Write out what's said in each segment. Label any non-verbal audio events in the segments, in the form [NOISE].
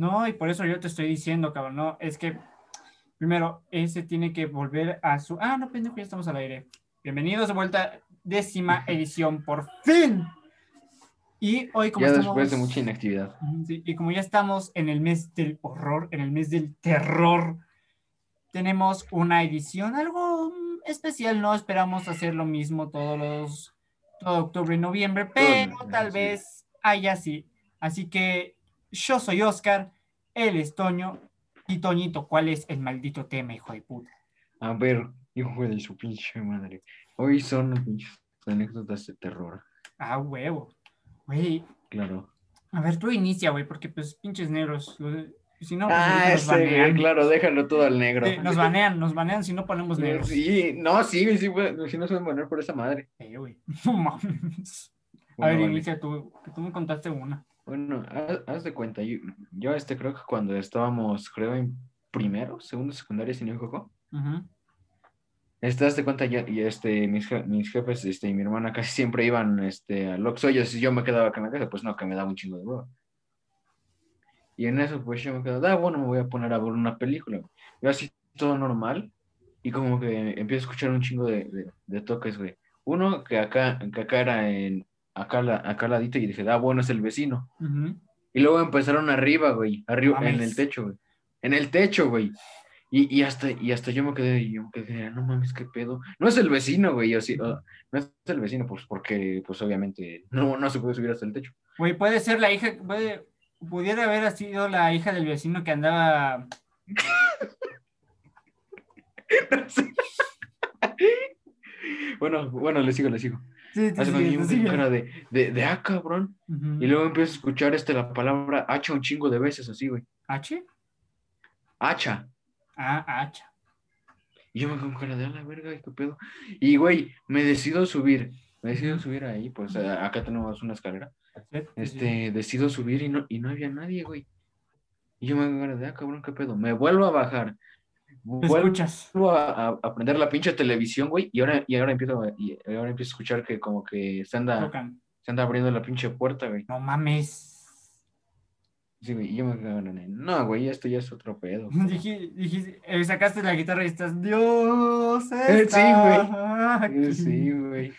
No, y por eso yo te estoy diciendo, cabrón, no, es que primero, ese tiene que volver a su... Ah, no, pendejo, ya estamos al aire. Bienvenidos de vuelta, décima edición, por fin. Y hoy como ya estamos... después de mucha inactividad. Sí, y como ya estamos en el mes del horror, en el mes del terror, tenemos una edición algo especial, no esperamos hacer lo mismo todos los todo octubre y noviembre, pero tal vez haya así. Así que yo soy Oscar, él es Toño, y Toñito, ¿cuál es el maldito tema, hijo de puta? A ver, hijo de su pinche madre. Hoy son anécdotas de terror. Ah, huevo. Güey, Claro. a ver, tú inicia, güey, porque pues pinches negros, si no, pues, Ah, nos ese, banean. claro, déjalo todo al negro. Sí, nos banean, nos banean si no ponemos negros. Sí, no, sí, sí, güey, si no se van a poner por esa madre. Eh, güey. [LAUGHS] No mames. A Bueno, ver, vale. inicia tú, que tú me contaste una. Bueno, haz, haz de cuenta, yo, yo este creo que cuando estábamos, creo, en primero, segundo, secundaria, si no equivoco, este, haz de cuenta, y este, mis, je- mis jefes este, y mi hermana casi siempre iban este, al Oxxo, y yo me quedaba acá en la casa, pues no, que me daba un chingo de huevo. Y en eso, pues yo me quedo, ah, bueno, me voy a poner a ver una película. Yo así, todo normal, y como que empiezo a escuchar un chingo de, de, de toques, güey. Uno que acá, que acá era en, acá, la- acá al ladito, y dije, ah, bueno, es el vecino. Y luego empezaron arriba, güey, arriba, en el techo, güey. En el techo, güey. Y, y hasta, y hasta yo me quedé, y yo me quedé, "Ah, no mames, qué pedo. No es el vecino, güey, yo sí, ah, no es el vecino, pues porque, pues obviamente, no, no se puede subir hasta el techo. Güey, puede ser la hija, puede, pudiera haber sido la hija del vecino que andaba. [LAUGHS] bueno, bueno, le sigo, le sigo. Sí, sí, Hace sí, sí, sí. de, de, de, ah, cabrón. Y luego empiezo a escuchar este, la palabra hacha un chingo de veces, así, güey. ¿H? Hacha. Ah, hacha. Y yo me con cara de, a la verga, ¿y qué pedo? Y, güey, me decido subir. Me decido subir ahí, pues acá tenemos una escalera. Este, decido subir y no, y no había nadie, güey. Y yo me de, ah, cabrón, ¿qué pedo? Me vuelvo a bajar. ¿Te Vuelvo escuchas? a, a, a prender la pinche televisión, güey. Y ahora, y ahora empiezo, a- y ahora empiezo a escuchar que como que se anda, Tocan. se anda abriendo la pinche puerta, güey. No mames. Sí, güey, y yo me quedo con cara de, no, güey, esto ya es otro pedo. [LAUGHS] Dije, dijiste, eh, sacaste la guitarra y estás, Dios, Eh, sí, está Eh, aquí". Sí, güey.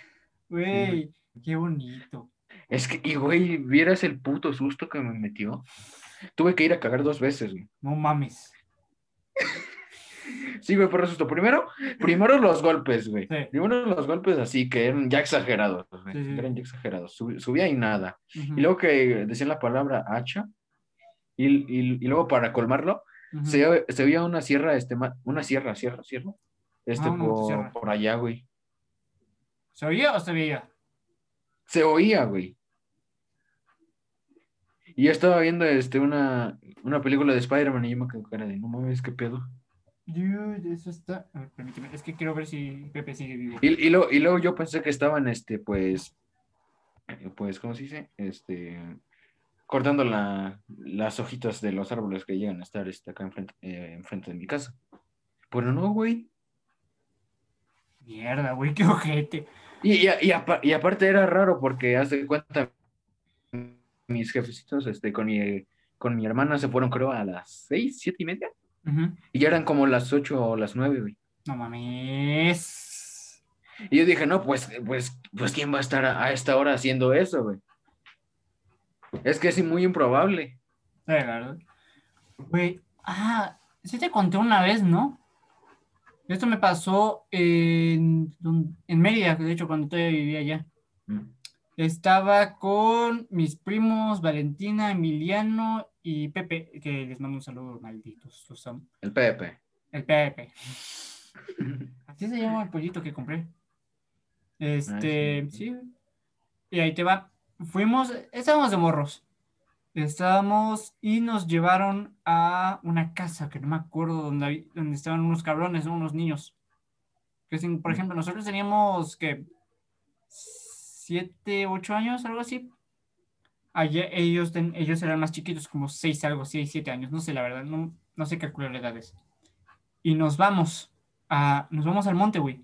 Güey, qué bonito. Es que, y güey, vieras el puto susto que me metió. Tuve que ir a cagar dos veces, güey. No mames. Sí, güey, por susto. Primero, primero los golpes, güey. Sí. Primero los golpes así, que eran ya exagerados, güey. Sí, sí. Eran ya exagerados. Sub- subía y nada. Y luego que decían la palabra hacha. Y, y- y luego para colmarlo, se, se veía una sierra, este, una sierra, sierra, sierra. Este, Ah, por, por allá, güey. ¿Se oía o se veía? Se oía, güey. Y yo estaba viendo este, una, una película de Spider-Man y yo me quedé con cara de, no mames, qué pedo. Dude, eso está. A ver, permíteme. Es que quiero ver si Pepe sigue vivo. Y, y, luego, y luego yo pensé que estaban, este, pues, pues, ¿cómo se dice? Este, cortando la, las hojitas de los árboles que llegan a estar este, acá enfrente, eh, enfrente de mi casa. Pero no, güey. Mierda, güey, qué ojete. Y, y, y y aparte era raro porque, haz de cuenta, mis jefecitos, este, con mi, con mi hermana se fueron, creo, a las seis, siete y media. Y ya eran como las ocho o las nueve, güey. No mames. Y yo dije, no, pues, pues, pues, ¿quién va a estar a, a esta hora haciendo eso, güey? Es que es muy improbable. ¿verdad? Güey, ah, sí te conté una vez, ¿no? Esto me pasó en, en Mérida, de hecho, cuando todavía vivía allá. Mm. Estaba con mis primos Valentina, Emiliano y Pepe, que les mando un saludo, malditos. El Pepe. El Pepe. [LAUGHS] Así se llama el pollito que compré. Este, sí. sí. Y ahí te va. Fuimos, estábamos de morros. Estábamos y nos llevaron a una casa que no me acuerdo donde, hab- donde estaban unos cabrones, ¿no? unos niños. Que sin- por ejemplo, nosotros teníamos que siete, ocho años, algo así. Allá ellos, ellos eran más chiquitos, como seis, algo, seis, siete años, no sé la verdad, no, no sé calcular edades. Y nos vamos a, nos vamos al monte, güey.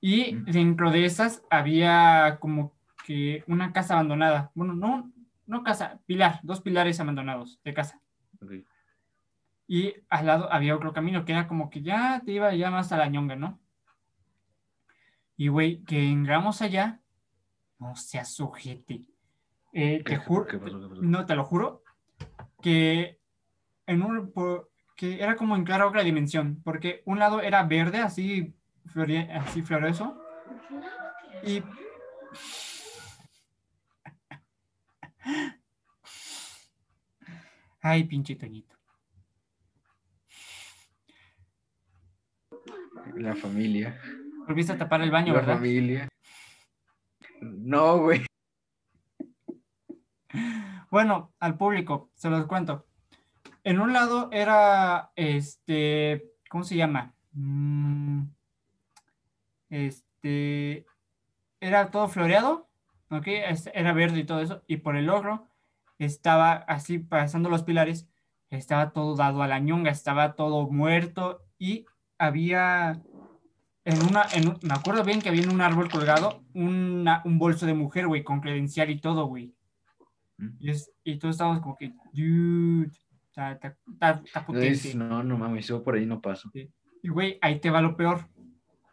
Y dentro de esas había como que una casa abandonada. Bueno, no, no casa, pilar, dos pilares abandonados de casa. Ok. Y al lado había otro camino que era como que ya te iba ya más a la ñonga, ¿no? Y güey, que llegamos allá, no seas sujete. Eh, ¿Qué- te juro, no te lo juro, que en un por- que era como en clara otra dimensión, porque un lado era verde, así, flore- así floreso, y [LAUGHS] ay, pinche Toñito. La familia. Volviste a tapar el baño, La ¿verdad? familia. No, güey. Bueno, al público, se los cuento. En un lado era, este, ¿cómo se llama? Mm, este, era todo floreado, ¿ok? Era verde y todo eso. Y por el otro estaba así, pasando los pilares, estaba todo dado a la ñonga, estaba todo muerto y había, en una, en un- me acuerdo bien que había en un árbol colgado una- un bolso de mujer, güey, con credencial y todo, güey. Y, es, y todos estábamos como que, dude, está, está, está, está No, potente. no, no mames, yo por ahí no paso. Y güey, ahí te va lo peor,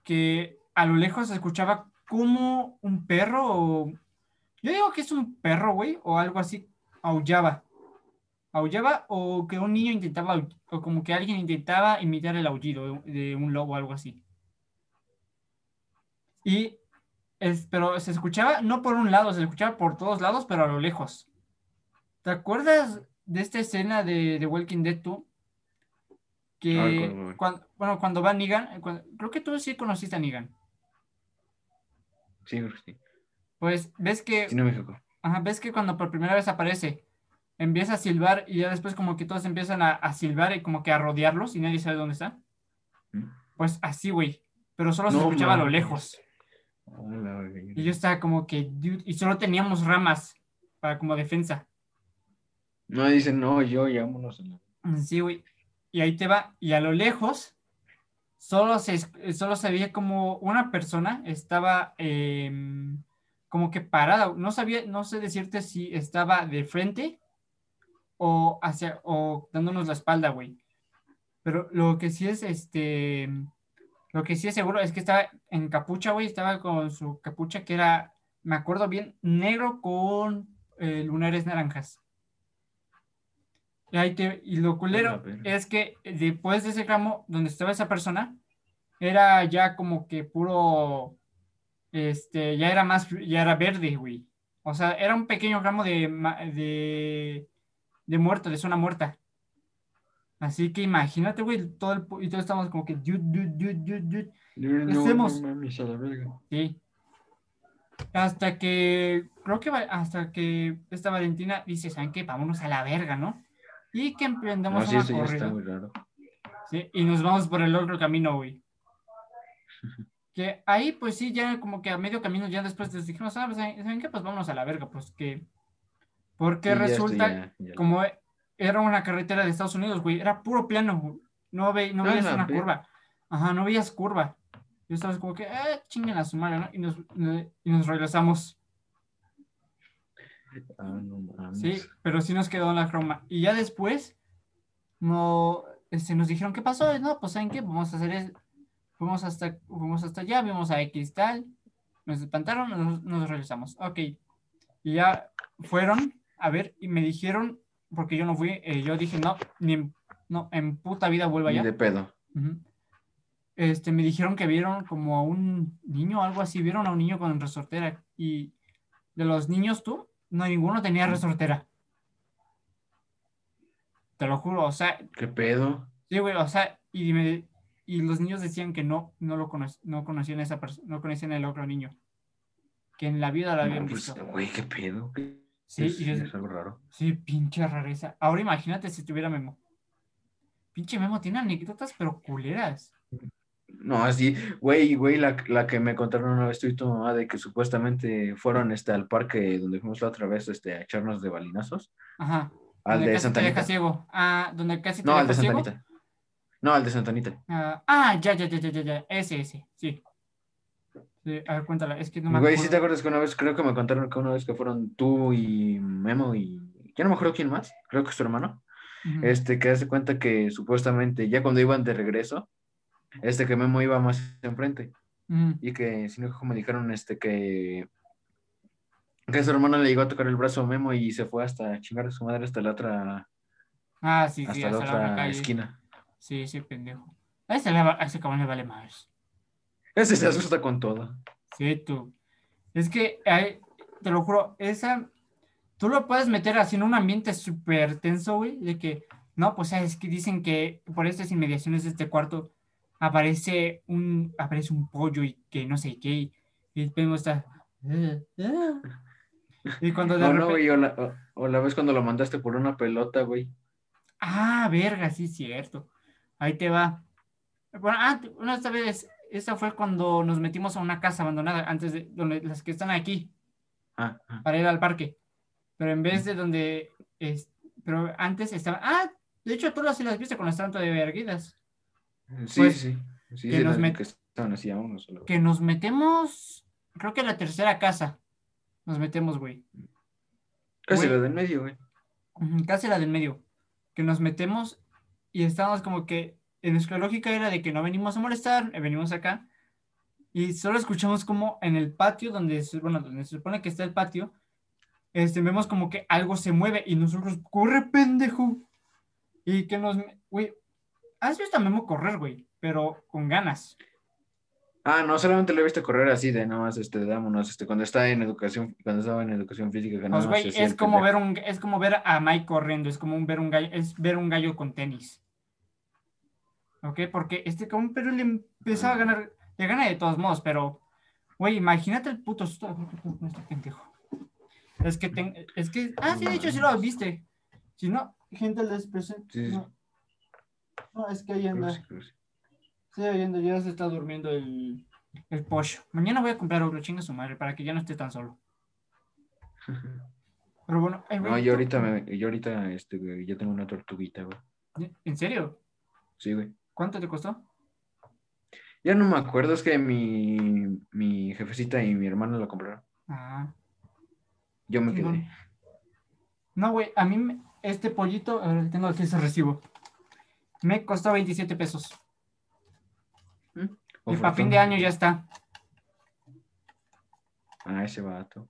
que a lo lejos se escuchaba como un perro, o... yo digo que es un perro, güey, o algo así, aullaba. Aullaba o que un niño intentaba, o como que alguien intentaba imitar el aullido de, de un lobo o algo así. Y, es, pero se escuchaba no por un lado, se escuchaba por todos lados, pero a lo lejos. ¿Te acuerdas de esta escena de, de Walking Dead tú? Que güey. cuando, bueno, cuando va Negan, cuando- creo que tú sí conociste a Negan. Sí, creo que sí. Pues ves que, Sí, no me ajá, ves que cuando por primera vez aparece, empieza a silbar y ya después como que todos empiezan a, a silbar y como que a rodearlos y nadie sabe dónde está. ¿Mm? Pues así, güey. Pero solo se escuchaba a lo lejos. Hola. Y yo estaba como que, dude, y solo teníamos ramas para como defensa. No, dicen, no, yo, ya vámonos. la- Sí, güey. Y ahí te va. Y a lo lejos, solo se, solo se veía como una persona estaba em, como que parada. No sabía, no sé decirte si estaba de frente o hacia, o dándonos la espalda, güey. Pero lo que sí es, este, lo que sí es seguro es que estaba en capucha, güey. Estaba con su capucha que era, me acuerdo bien, negro con eh, lunares naranjas. Y, ahí te- y lo culero es que después de ese ramo donde estaba esa persona, era ya como que puro, este, ya era más, ya era verde, güey. O sea, era un pequeño ramo de, de, de muerto, de zona muerta. Así que imagínate, güey, todo el, y todos estamos como que, dude, dude, dude, dude, dude. No, ¿Qué no, hacemos? no mames, a la verga. Sí. Hasta que, creo que hasta que esta Valentina dice, ¿saben qué? Vámonos a la verga, ¿no? Y que No, emprendemos sí, una eso ya está corrida. muy raro. Sí, y nos vamos por el otro camino, güey. [LAUGHS] Que ahí, pues sí, ya como que a medio camino, ya después les dijimos, "Ah, pues, ¿saben qué? Pues vámonos a la verga, pues que. Porque Sí, ya resulta, ya- ya- como era una carretera de Estados Unidos, güey, era puro plano, güey. No, ve, no Ah, veías una curva. Ajá, no veías curva. Y estabas como que, eh, chinguen a su madre, ¿no? Y nos, y nos regresamos. Ah, no mames. Sí, pero sí nos quedó en la croma. Y ya después no, este, nos dijeron, ¿qué pasó? No, pues ¿saben qué? Vamos a hacer es, fuimos hasta, fuimos hasta allá, vimos a X tal, nos espantaron, nos, nos regresamos. Ok. Y ya fueron a ver y me dijeron, porque yo no fui, eh, yo dije, no, ni en, no, en puta vida vuelvo Ni allá. de pedo. Este, me dijeron que vieron como a un niño, algo así, vieron a un niño con resortera y de los niños tú, no ninguno tenía resortera. Te lo juro, o sea, ¿Qué pedo? sí, güey, o sea, y, me- y los niños decían que no, no lo cono- no conocían a esa persona, no conocían al otro niño, que en la vida lo habían No, pues, visto. güey, ¿qué pedo? ¿Qué- Sí, es, y des- es algo raro. sí, pinche rareza. Ahora imagínate si tuviera Memo. Pinche Memo tiene anécdotas, pero culeras. No, así, güey, güey, la, la que me contaron una vez tú y tu mamá de que supuestamente fueron este, al parque donde fuimos la otra vez este, a echarnos de balinazos. Ajá. Al donde de Santa Anita. ciego. Ah, donde casi te No, al de Santa. Anita. No, al de Santa Anita. Ah, ah, ya, ya, ya, ya, ya, ya. Ese, ese, sí. Sí, a ver, cuéntala. Es que no me Güey, acuerdo. ¿sí te acuerdas que una vez, creo que me contaron que una vez que fueron tú y Memo y... Ya no me acuerdo quién más, creo que es tu hermano. Este, que hace cuenta que supuestamente ya cuando iban de regreso, este que Memo iba más enfrente ujú. y que, si no, como dijeron, este, que, que su hermano le llegó a tocar el brazo a Memo y se fue hasta chingar a su madre hasta la otra, Ah, sí, sí, hasta la hasta la otra calle. esquina. Sí, ese pendejo. A ese, a ese cabrón le vale más. Ese se asusta con todo. Sí, tú. Es que, te lo juro, esa. Tú lo puedes meter así en un ambiente súper tenso, güey, de que, no, pues sabes que dicen que por estas inmediaciones de este cuarto aparece un, aparece un pollo y que no sé qué, y, y Memo está. [LAUGHS] Y cuando de No, no, repente. güey, o la, o- o la vez cuando lo mandaste por una pelota, güey. Ah, verga, sí, es cierto. Ahí te va. Bueno, ah, una esta vez, esta fue cuando nos metimos a una casa abandonada, antes de donde las que están aquí, Ah, ah. para ir al parque. Pero en vez de donde, es, pero antes estaba, ah, de hecho tú las, las viste cuando estaban todavía erguidas. Sí, Pues, sí. Sí, que sí, nos las met- que estaban así a uno solo. Que nos metemos, creo que la tercera casa. Nos metemos, güey. Casi güey. la del medio, güey. Casi la del medio. Que nos metemos y estábamos como que en nuestra lógica era de que no venimos a molestar, eh, venimos acá. Y solo escuchamos como en el patio, donde bueno, donde se supone que está el patio, este, vemos como que algo se mueve y nosotros, corre pendejo. Y que nos, güey, has visto a Memo correr, güey, pero con ganas. Ah, no, solamente lo he visto correr así de nada más, este, dámonos, este, cuando está en educación, cuando estaba en educación física, que Pues, güey, es como ver un, es como ver a Mike corriendo, es como un ver un gallo, es ver un gallo con tenis. ¿Ok? Porque este cabrón, pero le empezaba a ganar, le gana de todos modos, pero, güey, imagínate el puto susto. Este pendejo. Es que, ten- es que, ah, sí, de hecho, sí lo viste. Si no, gente les presento. Sí. No. No, es que ahí anda. sí, ahí anda, ya se está durmiendo el, el pollo. Mañana voy a comprar otro chinga su madre para que ya no esté tan solo. [LAUGHS] Pero bueno, ay, güey, No, yo ahorita, me, yo ahorita, este, güey, ya tengo una tortuguita, güey. ¿En serio? Sí, güey. ¿Cuánto te costó? Ya no me acuerdo, es que mi, mi jefecita y mi hermana la compraron. Ah, Yo me quedé. No, güey, a mí este pollito, tengo aquí ese recibo. Me costó 27 pesos. Y para fin de año ya está. Ah, ese vato.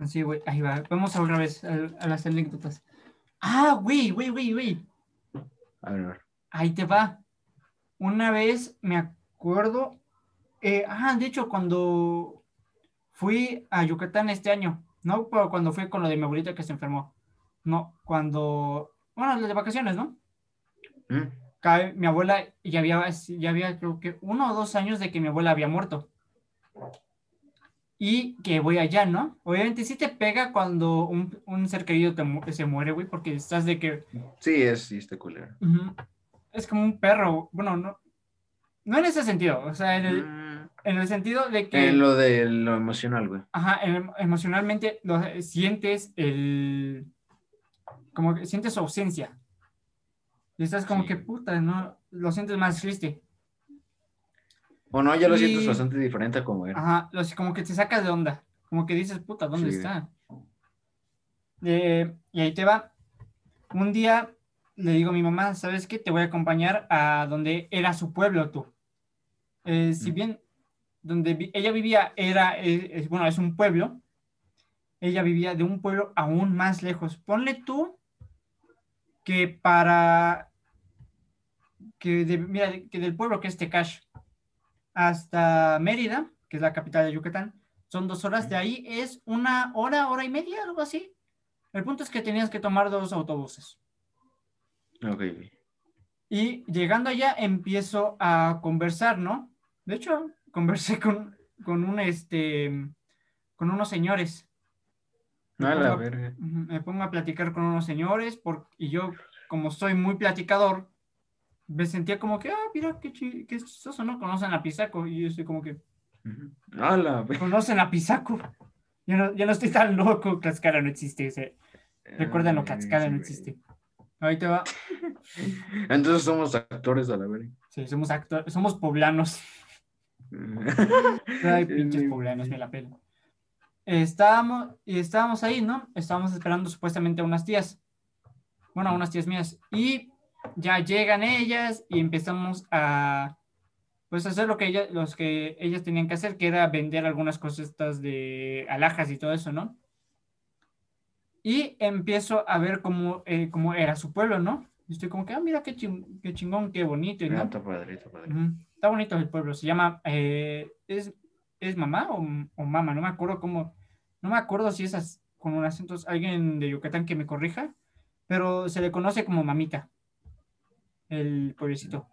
Así, güey, ahí va. Vamos a otra vez a, a las anécdotas. Ah, güey, güey, güey, güey. A ver, a ver. Ahí te va. Una vez me acuerdo. eh, ah, de hecho, cuando fui a Yucatán este año, no pero cuando fui con lo de mi abuelita que se enfermó. No, cuando. Bueno, las de vacaciones, ¿no? ¿Mm? Cabe- mi abuela ya había, ya había, creo que uno o dos años de que mi abuela había muerto. Y que voy allá, ¿no? Obviamente sí te pega cuando un, un ser querido te mu- se muere, güey, porque estás de que Sí, es, sí, está culero. Ujú. Es como un perro. Bueno, no. No en ese sentido. O sea, en el, Mm. en el sentido de que. En lo de lo emocional, güey. Ajá, em- emocionalmente lo, sientes el. Como que sientes su ausencia. Y estás como Sí. que puta, ¿no? Lo sientes más triste. O no, ya lo Y- sientes bastante diferente a como era. Ajá, lo- como que te sacas de onda. Como que dices, puta, ¿dónde Sí. está? Eh, y ahí te va. Un día le digo a mi mamá, ¿sabes qué? Te voy a acompañar a donde era su pueblo, tú. Eh, si bien donde vi- ella vivía era, eh, es- bueno, es un pueblo, ella vivía de un pueblo aún más lejos. Ponle tú que para, que de- mira, que del pueblo que es Tecash hasta Mérida, que es la capital de Yucatán, son dos horas, de ahí es una hora, hora y media, algo así. El punto es que tenías que tomar dos autobuses. Ok, güey. Y llegando allá empiezo a conversar, ¿no? De hecho, [LAUGHS] conversé con, con un este con unos señores. Me A la pongo- verga. Ujú, Me pongo a platicar con unos señores por, y yo, como soy muy platicador, me sentía como que, ah, mira, qué, chi- qué chistoso, ¿no? Conocen a Pisaco. Y yo estoy como que. A la verga. conocen a Pisaco. Yo no, yo no estoy tan loco, Tlaxcala no existe. ese- Recuérdenlo, Tlaxcala Sí, no güey. existe. Ahí te va. Entonces somos actores a la verga. Sí, somos actores, somos poblanos. [LAUGHS] Ay, pinches poblanos, me la pelo. Estábamos, y estábamos ahí, ¿no? Estábamos esperando supuestamente a unas tías. bueno, unas tías mías, y ya llegan ellas y empezamos a, pues, hacer lo que, ellas, los que ellas tenían que hacer, que era vender algunas cosas de alhajas y todo eso, ¿no? Y empiezo a ver cómo, eh, cómo era su pueblo, ¿no? Y estoy como que, ah, mira qué, ching qué chingón, qué bonito. ¿no? Está está bonito el pueblo, se llama, eh, ¿es, ¿es mamá o, o mama? No me acuerdo cómo, no me acuerdo si es as- con un acento, alguien de Yucatán que me corrija, pero se le conoce como mamita, el pueblecito.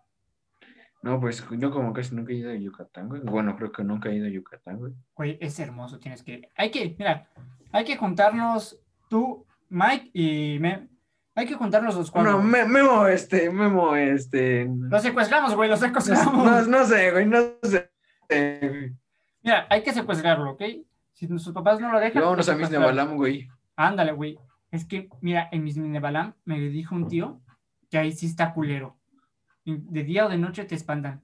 No, pues yo como casi nunca he ido a Yucatán, güey. Bueno, creo que nunca he ido a Yucatán, güey. Güey, es hermoso, tienes que, hay que, mira, hay que juntarnos tú, Mike y me, hay que juntarnos los cuatro. No. Me- Memo, este, Memo, este. Los secuestramos, güey, los secuestramos. no, no sé, güey, no sé. Mira, hay que secuestrarlo, ¿ok? Si nuestros papás no lo dejan. Vámonos a secuestrarlo. Nebalam, güey. Ándale, güey. Es que, mira, en mis Nebalam me dijo un tío que ahí sí está culero. De día o de noche te espantan.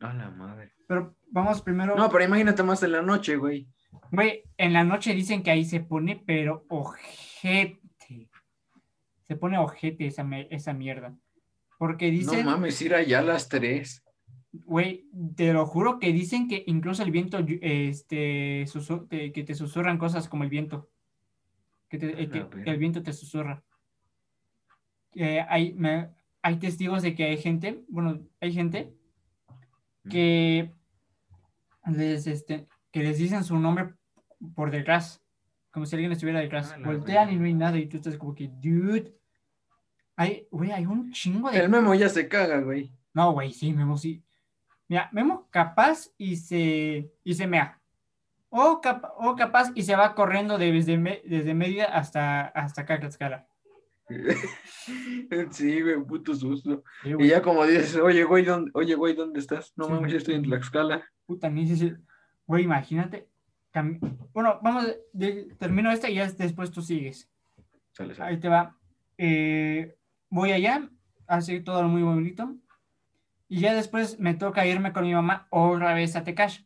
A la madre. Pero vamos primero. No, pero imagínate más en la noche, güey. Güey, en la noche dicen que ahí se pone, pero ojete. Se pone ojete esa, esa mierda. Porque No dicen, mames, ir allá a las tres. güey, te lo juro que dicen que incluso el viento, este, te- que te susurran cosas como el viento. Que, te- eh, que- que el viento te susurra. Eh, hay, me- hay testigos de que hay gente, bueno, hay gente que les, este, que les dicen su nombre por detrás, como si alguien estuviera detrás. A la Voltean y no hay nada y tú estás como que, dude. Hay, güey, hay un chingo de El Memo ya se caga, güey. no, güey, sí, Memo sí. Mira, Memo capaz y se, y se mea. O, capa- o capaz y se va corriendo desde, Me- desde Mérida hasta, hasta acá, Tlaxcala. [LAUGHS] Sí, güey, puto susto. Sí, Y ya como dices, oye, güey, ¿dónde, oye, güey, ¿dónde estás? No Sí, mames, yo estoy en Tlaxcala. puta, ni si- Güey, imagínate. Bueno, vamos, de- termino esta y ya después tú sigues. Sale, sale. Ahí te va. Eh, voy allá, hace todo muy bonito. Y ya después me toca irme con mi mamá otra vez a Tecash.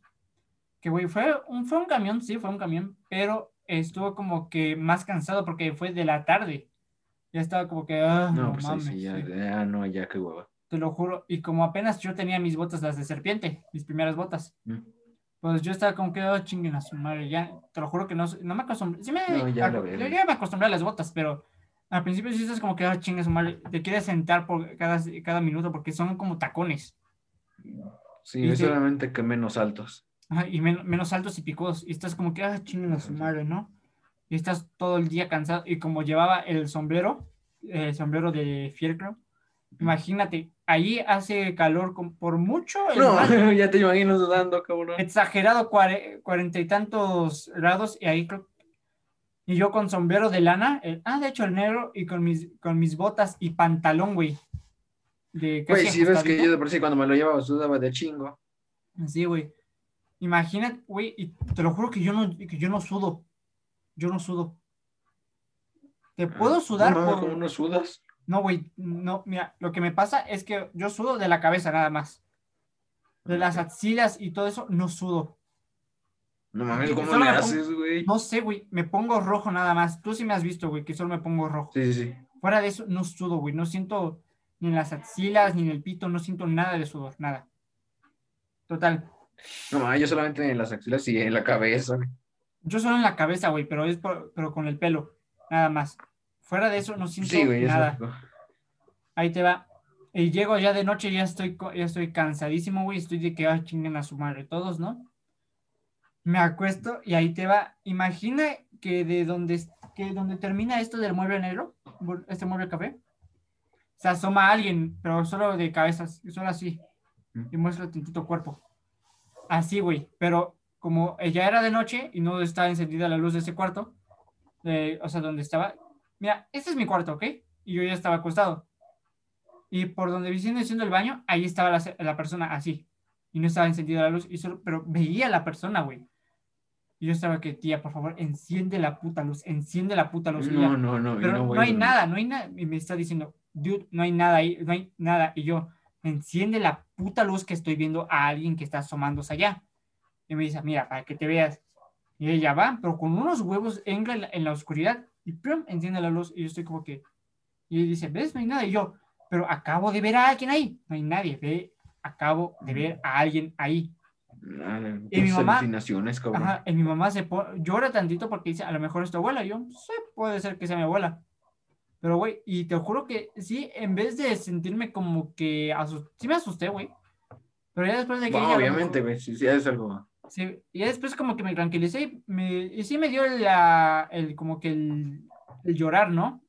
Que, güey, fue un, fue un camión, sí, fue un camión, pero estuvo como que más cansado porque fue de la tarde. Ya estaba como que, ah, No, no, pues mames, sí, ya, sí, ya, no, ya, qué hueva. te lo juro. Y como apenas yo tenía mis botas, las de serpiente, mis primeras botas, Mm. Pues yo estaba como que, oh, chinguen a su madre, ya, te lo juro que no, no me acostumbré, sí me, No, ya lo yo ya me acostumbré a las botas, pero al principio sí estás como que, oh, chingue a su madre, te quieres sentar por cada, cada minuto porque son como tacones, Sí, Y es solamente que menos altos. Ajá, y men- menos altos y picudos, y estás como que, ah, chinguen a su madre, ¿no? Y estás todo el día cansado, y como llevaba el sombrero, el sombrero de fieltro, imagínate, ahí hace calor con- por mucho, No, [LAUGHS] ya te imagino sudando, cabrón. exagerado cuare- cuarenta y tantos grados y ahí creo y yo con sombrero de lana el- ah de hecho el negro y con mis con mis botas y pantalón güey Güey, si ves que yo de por sí cuando me lo llevaba sudaba de chingo. sí güey imagínate güey y te lo juro que yo no que yo no sudo yo no sudo te puedo sudar Ah, No por ¿cómo no sudas? No güey no mira lo que me pasa es que yo sudo de la cabeza nada más de las axilas y todo eso no sudo No mames, ¿cómo le haces, güey? No sé, güey, me pongo rojo nada más. Tú sí me has visto, güey, que solo me pongo rojo. Sí, sí, sí. Fuera de eso, no sudo, güey. No siento ni en las axilas, ni en el pito, no siento nada de sudor, nada. Total. No mames, yo solamente en las axilas y en la cabeza. güey. Yo solo en la cabeza, güey, pero es por- pero con el pelo, nada más. Fuera de eso, no siento Sí, güey, eso. nada. Ahí te va. Y llego ya de noche, ya estoy, ya estoy cansadísimo, güey. Estoy de que, ay, chinguen a su madre todos, ¿no? Me acuesto y ahí te va. Imagina que de donde, que donde termina esto del mueble negro, este mueble café, se asoma alguien, pero solo de cabezas, solo así. Y muestra tantito cuerpo. Así, güey. Pero como ya era de noche y no estaba encendida la luz de ese cuarto, eh, o sea, donde estaba. Mira, este es mi cuarto, ¿ok? Y yo ya estaba acostado. Y por donde viene siendo el baño, ahí estaba la, la persona así. Y no estaba encendida la luz, y solo, pero veía a la persona, güey. Y yo estaba que, tía, por favor, enciende la puta luz, enciende la puta luz. No, no, no. pero no, a hay nada, no hay nada. Y me está diciendo, dude, no hay nada ahí, no hay nada. Y yo, enciende la puta luz que estoy viendo a alguien que está asomándose allá. Y me dice, mira, para que te veas. Y ella va, pero con unos huevos en la, en la oscuridad y ¡pum! enciende la luz y yo estoy como que, y dice, ¿ves? No hay nada. Y yo, pero acabo de ver a alguien ahí. No hay nadie, ve, acabo de ver a alguien ahí. Ah, Y mi mamá-. Ajá, y mi mamá se llora tantito porque dice, a lo mejor es tu abuela. Y yo, sí, puede ser que sea mi abuela. Pero, güey, y te juro que sí, en vez de sentirme como que sí me asusté, güey. Pero ya después de que No, ella a lo obviamente, güey, sí, sí, es algo. Sí, y después como que me tranquilicé y, me, y sí me dio la, el, como que el, el llorar, ¿no?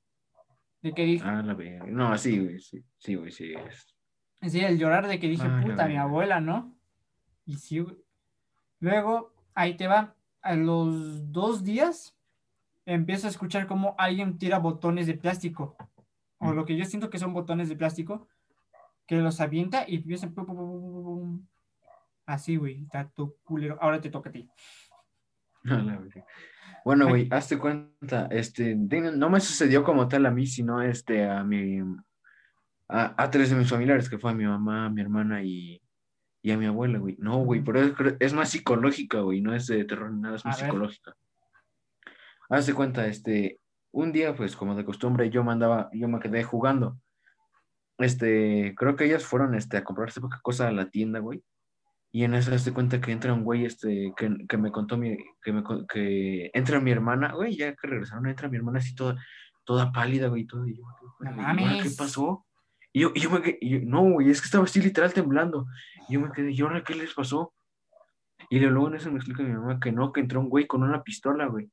De que dije, Ah, la. No, sí, güey, sí, sí, güey, sí. es- sí, el llorar de que dije, la puta, mi abuela, ¿no? Y sí, güey. Luego, ahí te va, a los dos días, empiezo a escuchar como alguien tira botones de plástico, o Mm. lo que yo siento que son botones de plástico, que los avienta y empiezan, pum, pum, pum. Así, güey, está tu culero, ahora te toca a ti. a. Bueno, güey, hazte cuenta, este, no me sucedió como tal a mí, sino este, a mi, a, a tres de mis familiares, que fue a mi mamá, mi hermana y, y a mi abuela, güey. No, güey, pero es, es más psicológica, güey, no es de terror ni nada, es A más ver. psicológica. Hazte cuenta, este, un día, pues, como de costumbre, yo me andaba, yo me quedé jugando. Este, creo que ellas fueron, este, a comprarse poca cosa a la tienda, güey. Y en eso hazte cuenta que entra un güey, este, que, que me contó mi, que me, que entra mi hermana, güey, ya que regresaron, entra mi hermana así toda, toda pálida, güey, todo, y yo, No "¿Y ahora ¿qué pasó? Y yo, y yo me quedé, y yo, no, güey, es que estaba así literal temblando. Y yo me quedé, ¿y ahora qué les pasó? Y luego en eso me explica mi mamá que no, que entró un güey con una pistola, güey.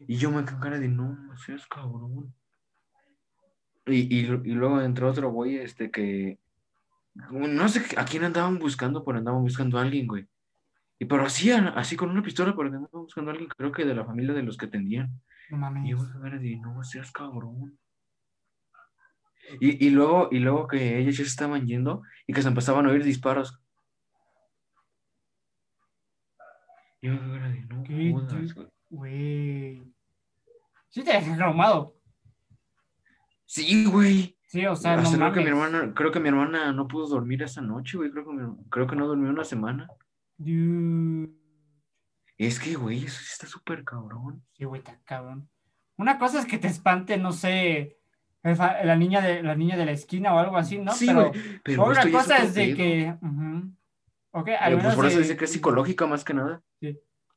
Y yo me quedé cara de, no, no seas cabrón. Y, y, y luego entró otro güey, este, que, no sé a quién andaban buscando, pero andaban buscando a alguien, güey. Y pero así, a- así con una pistola, pero andaban buscando a alguien, creo que de la familia de los que atendían. No Y yo con cara de, no seas cabrón. Y, y luego, y luego que ellos ya se estaban yendo y que se empezaban a oír disparos. Y yo con cara de, no ¿Qué jodas, güey. Sí te dejas traumado. Sí, güey. Sí, o sea, no Hasta creo que mi hermana, creo que mi hermana no pudo dormir esa noche, güey. Creo que, mi- creo que no durmió una semana. Dude. Es que, güey, eso sí está súper cabrón. Sí, güey, está cabrón. Una cosa es que te espante, no sé, la niña de la niña de la esquina o algo así, ¿no? Sí, pero. Pero otra cosa es de que. ujú. Ok, al Pero, pues menos por eso de- dice que es psicológica más que nada.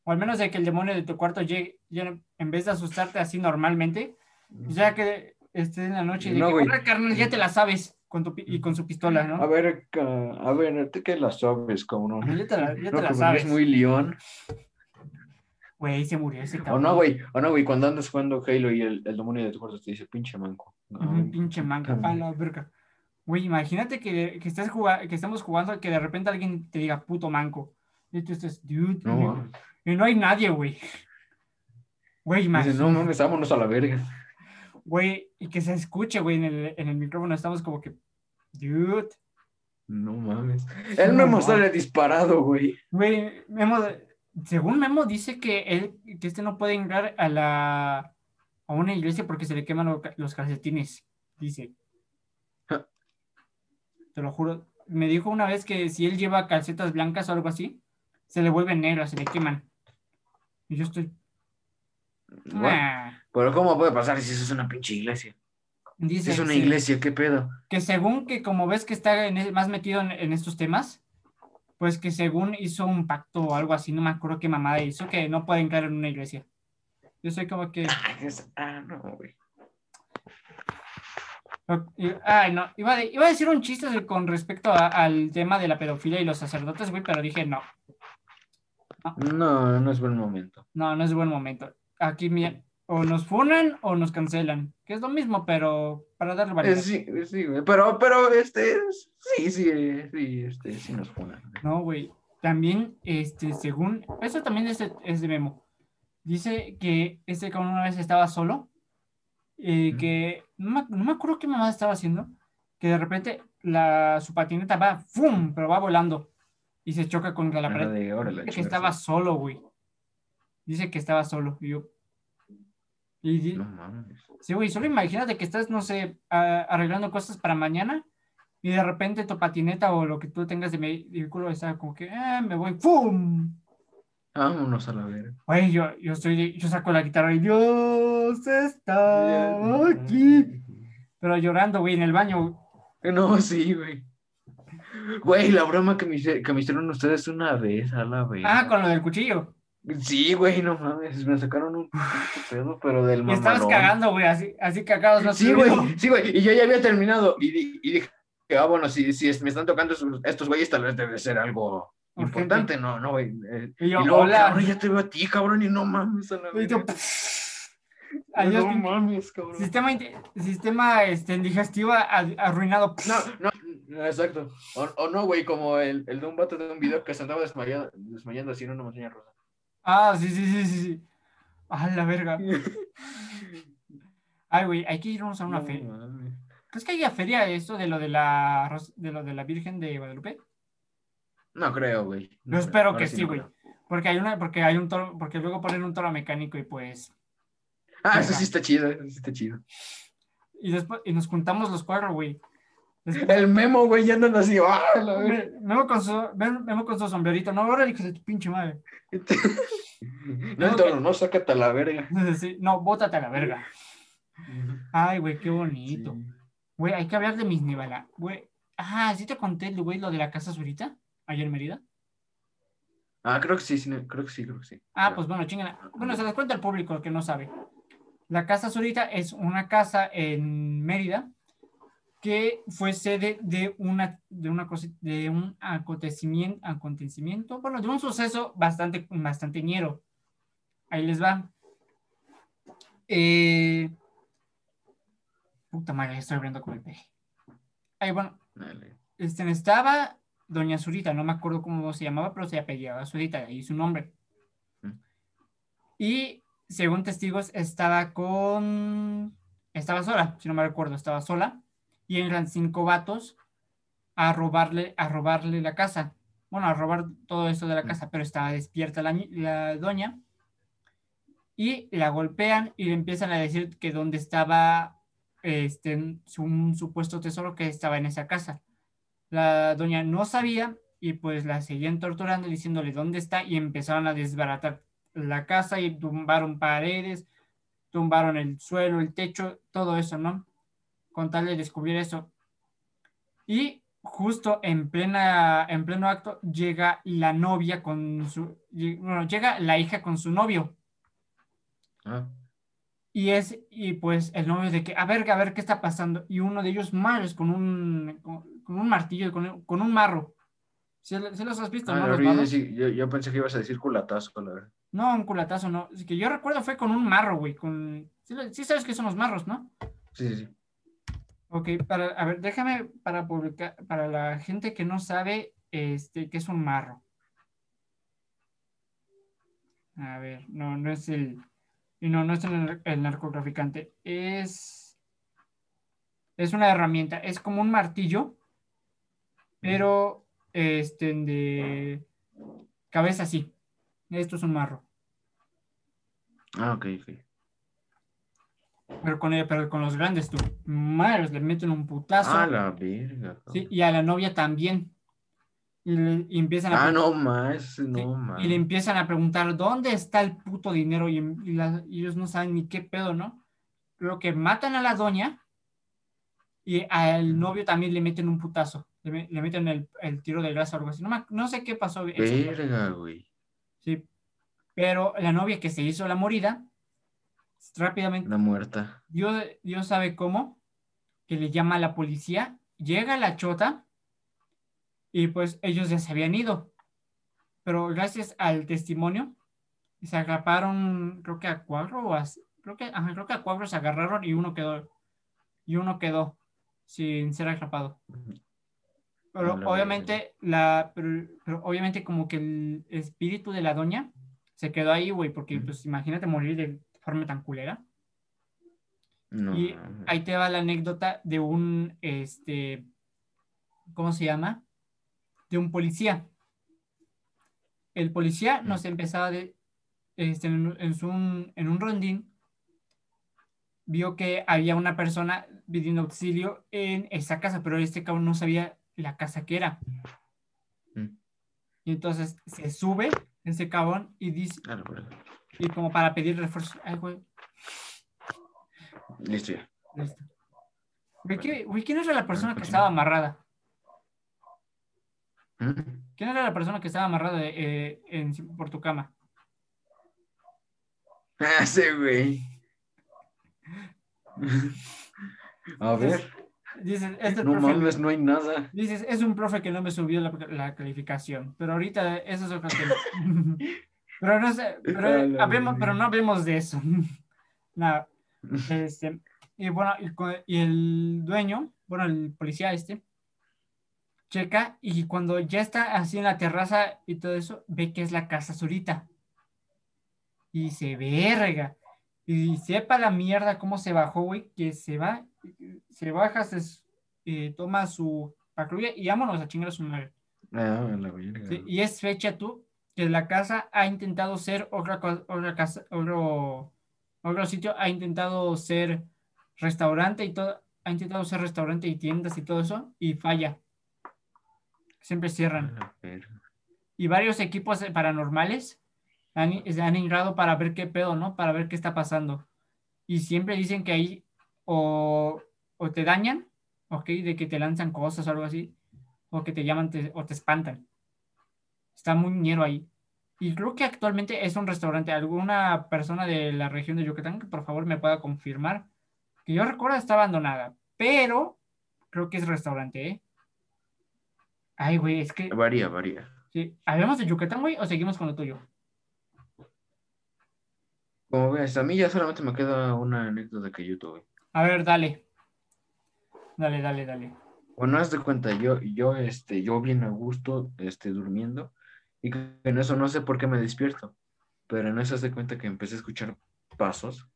o al menos de que el demonio de tu cuarto llegue, en vez de asustarte así normalmente, ya que estés en la noche y de No, que, güey. "Órale, carnal, ya te la sabes con tu y con su pistola, ¿no? A ver, a ver, ¿tú qué la sabes, cabrón? Ya te la, ya te No, la como sabes. eres muy león. Güey, se murió ese O cabrón. no, güey, o no, güey, cuando andas jugando Halo y el, el demonio de tu cuarto te dice, pinche manco. Un pinche manca, a la verga. Güey, imagínate que, que, estés juga- que estemos jugando que de repente alguien te diga puto manco. Y tú estés, dude, No, y- no hay nadie, güey. Güey, imagínate. no mames, vámonos a la verga. Güey, y que se escuche, güey, en el, en el micrófono. Estamos como que, dude. No mames. [LAUGHS] Él No me mames. sale disparado, güey. Güey, Memo, según Memo dice que él, que este no puede entrar a la, a una iglesia porque se le queman lo- los calcetines, dice. Te lo juro. Me dijo una vez que si él lleva calcetas blancas o algo así, se le vuelven negras, se le queman. Y yo estoy. Bueno, "Nah". pero ¿cómo puede pasar si eso es una pinche iglesia? Dice es una sí, iglesia, ¿qué pedo? que según que como ves que está en- más metido en, en estos temas, pues que según hizo un pacto o algo así, no me acuerdo qué mamada hizo, que no puede entrar en una iglesia. Yo soy como que... Ay, es- Ah, no, güey. Ay, no, iba, de- iba a decir un chiste con respecto a- al tema de la pedofilia y los sacerdotes, güey, pero dije no, No, no es buen momento. no, no es buen momento. Aquí o nos funan o nos cancelan, que es lo mismo, pero para darle Eh, variedad. sí, sí, güey. Pero, pero, este, sí, sí, sí, este, sí nos ponen. No, güey. También, este, según, eso también es de, es de Memo. Dice que este cabrón una vez estaba solo, que no me, no me acuerdo qué mamá estaba haciendo, que de repente la, su patineta va, ¡fum! pero va volando y se choca contra la pared. de, que estaba solo, güey. Dice que estaba solo. Y yo. Y No mames. sí, güey, solo imagínate que estás, no sé, a- arreglando cosas para mañana y de repente tu patineta o lo que tú tengas de vehículo está como que, "Ah, me voy, ¡pum! Vámonos a la verga. Güey, yo, yo estoy, yo saco la guitarra y Dios está aquí. Pero llorando, güey, en el baño. No, sí, güey. Güey, la broma que me, que me hicieron ustedes una vez, a la vez. Ah, con lo del cuchillo. Sí, güey, no mames, me sacaron un pedo, pero del Y estabas mamalón. cagando, güey, así, así cagados. No Sí, güey, sí, güey, y yo ya había terminado y, y dije, ah, bueno, si, si me están tocando estos, güeyes, tal vez debe ser algo importante, ¿no? No, güey. eh, Y yo, y luego, hola. cabrón, ya te veo a ti, cabrón, y no mames, a la. Adiós, no mames, cabrón. Sistema, sistema este, digestivo arruinado. No, no, no, exacto. O, o no, güey, como el, el de un vato de un video que se andaba desmayando, desmayando así en una montaña rusa. Ah, sí, sí, sí, sí. sí. A la verga. [LAUGHS] Ay, güey, hay que irnos a una No feria. ¿Crees que haya feria esto de lo de la de lo de la Virgen de Guadalupe? No creo, güey. No espero que sí, güey. Porque hay una, porque hay un toro, porque luego ponen un toro mecánico y pues. Ah, eso sí está chido, eso sí está chido. Y después, y nos juntamos los cuatro, güey. El memo, güey, ya andan así, ¡ah, Memo con su, Memo con su sombrerito. No, ahora hijo de tu pinche madre. [LAUGHS] No, el toro, no, sácate a la verga. [LAUGHS] Sí, no, bótate a la verga. [LAUGHS] Ay, güey, qué bonito. Sí. Güey, hay que hablar de mis nivelas. Güey. Ah, ¿sí te conté, güey, lo de la casa azulita? Ayer en Mérida. Ah, creo que sí, sí, creo que sí, creo que sí. Ah, pues bueno, chingada. Bueno, se les cuenta al público que no sabe. La Casa Azulita es una casa en Mérida que fue sede de una de una cosa de un acontecimiento, acontecimiento, bueno, de un suceso bastante bastante ñero. Ahí les va. Eh, puta madre, estoy abriendo con el peje. Ahí bueno, este, estaba Doña Zurita, no me acuerdo cómo se llamaba, pero se apellidaba Zurita, ahí su nombre. Mm. Y según testigos, estaba con. Estaba sola, si no me recuerdo, estaba sola. Y eran cinco vatos a robarle, a robarle la casa. Bueno, a robar todo esto de la Mm. casa, pero estaba despierta la, doña. Y la golpean y le empiezan a decir que dónde estaba este, un supuesto tesoro que estaba en esa casa. La doña no sabía y pues la seguían torturando diciéndole dónde está y empezaron a desbaratar la casa y tumbaron paredes, tumbaron el suelo, el techo, todo eso, ¿no? Con tal de descubrir eso. Y justo en plena en pleno acto llega la novia con su bueno, llega la hija con su novio Ah, y es, y pues el novio de que, a ver, a ver qué está pasando. Y uno de ellos malos con un, con, con un martillo, con, con un marro. ¿Sí, sí los has visto, ah, no? Los sí, yo, yo pensé que ibas a decir culatazo, la verdad. No, un culatazo, no. Es que yo recuerdo fue con un marro, güey. Con... Sí, sí sabes que son los marros, ¿no? Sí, sí, sí. Ok, para, a ver, déjame para publicar, para la gente que no sabe, este, qué es un marro. A ver, no, no es el, no, no es el, el narcotraficante, es, es una herramienta, es como un martillo, pero, este, de cabeza así. Esto es un marro, Ah, ok, ok. Pero con, pero con los grandes, tú, madres, le meten un putazo. Ah, la verga. Sí, y a la novia también. Y, le- y empiezan a Ah, no más, sí, no más. y le empiezan a preguntar dónde está el puto dinero y, y la- y ellos no saben ni qué pedo, ¿no? Creo que matan a la doña y al novio también le meten un putazo. Le, le meten el, el tiro de grasa o algo así. No, no sé qué pasó. Verga, güey. Sí. Pero la novia que se hizo la morida, rápidamente La muerta. Dios, Dios sabe cómo, que le llama a la policía, llega la chota y pues ellos ya se habían ido. Pero gracias al testimonio, se agarraron, creo que a cuatro o a, creo que, ajá, creo que a cuatro se agarraron y uno quedó, y uno quedó sin ser atrapado. Pero obviamente, la, pero, pero obviamente como que el espíritu de la doña se quedó ahí, güey, porque pues imagínate morir de forma tan culera. No. Y ahí te va la anécdota de un, este, ¿cómo se llama? De un policía. El policía nos empezaba de, este, en, en su- en un rondín, vio que había una persona pidiendo auxilio en esa casa, pero este cabrón no sabía la casa que era. Mm. Y entonces se sube ese cabrón y dice, A la verga. Y como para pedir. Ay, güey, Listo ya. listo. Güey, ¿qué- güey, ¿quién era la persona que estaba amarrada? ¿Mm? ¿Quién era la persona que estaba amarrada eh, en- por tu cama? [LAUGHS] Ah, sí, güey. A ver. Dices, este No profe, mames, no hay nada. dices, es un profe que no me subió la, la calificación, pero ahorita eso es otro tema. Pero no sé, pero, hablemos- verga. pero no hablemos de eso. [LAUGHS] Nada. [LAUGHS] Este, y bueno, y el dueño, bueno, el policía este, checa y cuando ya está así en la terraza y todo eso, ve que es la casa Zurita. Y se verga. Y sepa la mierda cómo se bajó, güey, que se va, se baja, se eh, toma su patrulla y vámonos a chingar a su madre. Ah, la verga. Sí, y es fecha tú que la casa ha intentado ser otra, otra casa, otro, otro sitio, ha intentado ser restaurante y todo, ha intentado ser restaurante y tiendas y todo eso, y falla. Siempre cierran. verga. Y varios equipos paranormales han, han entrado para ver qué pedo, ¿no? Para ver qué está pasando. Y siempre dicen que ahí o, o te dañan, ¿ok? De que te lanzan cosas o algo así, o que te llaman te- o te espantan. Está muy ñero ahí. Y creo que actualmente es un restaurante. Alguna persona de la región de Yucatán que por favor me pueda confirmar. Que yo recuerdo está abandonada, pero creo que es restaurante, ¿eh? Ay, güey, es que... Varía, varía. Sí. ¿Hablamos de Yucatán, güey, o seguimos con lo tuyo? Como ves, a mí ya solamente me queda una anécdota que yo tuve. A ver, dale. Dale, dale, dale. Bueno, haz de cuenta, yo, yo, este, yo bien a gusto, este, durmiendo, y en eso no sé por qué me despierto, pero en eso de cuenta que empecé a escuchar pasos,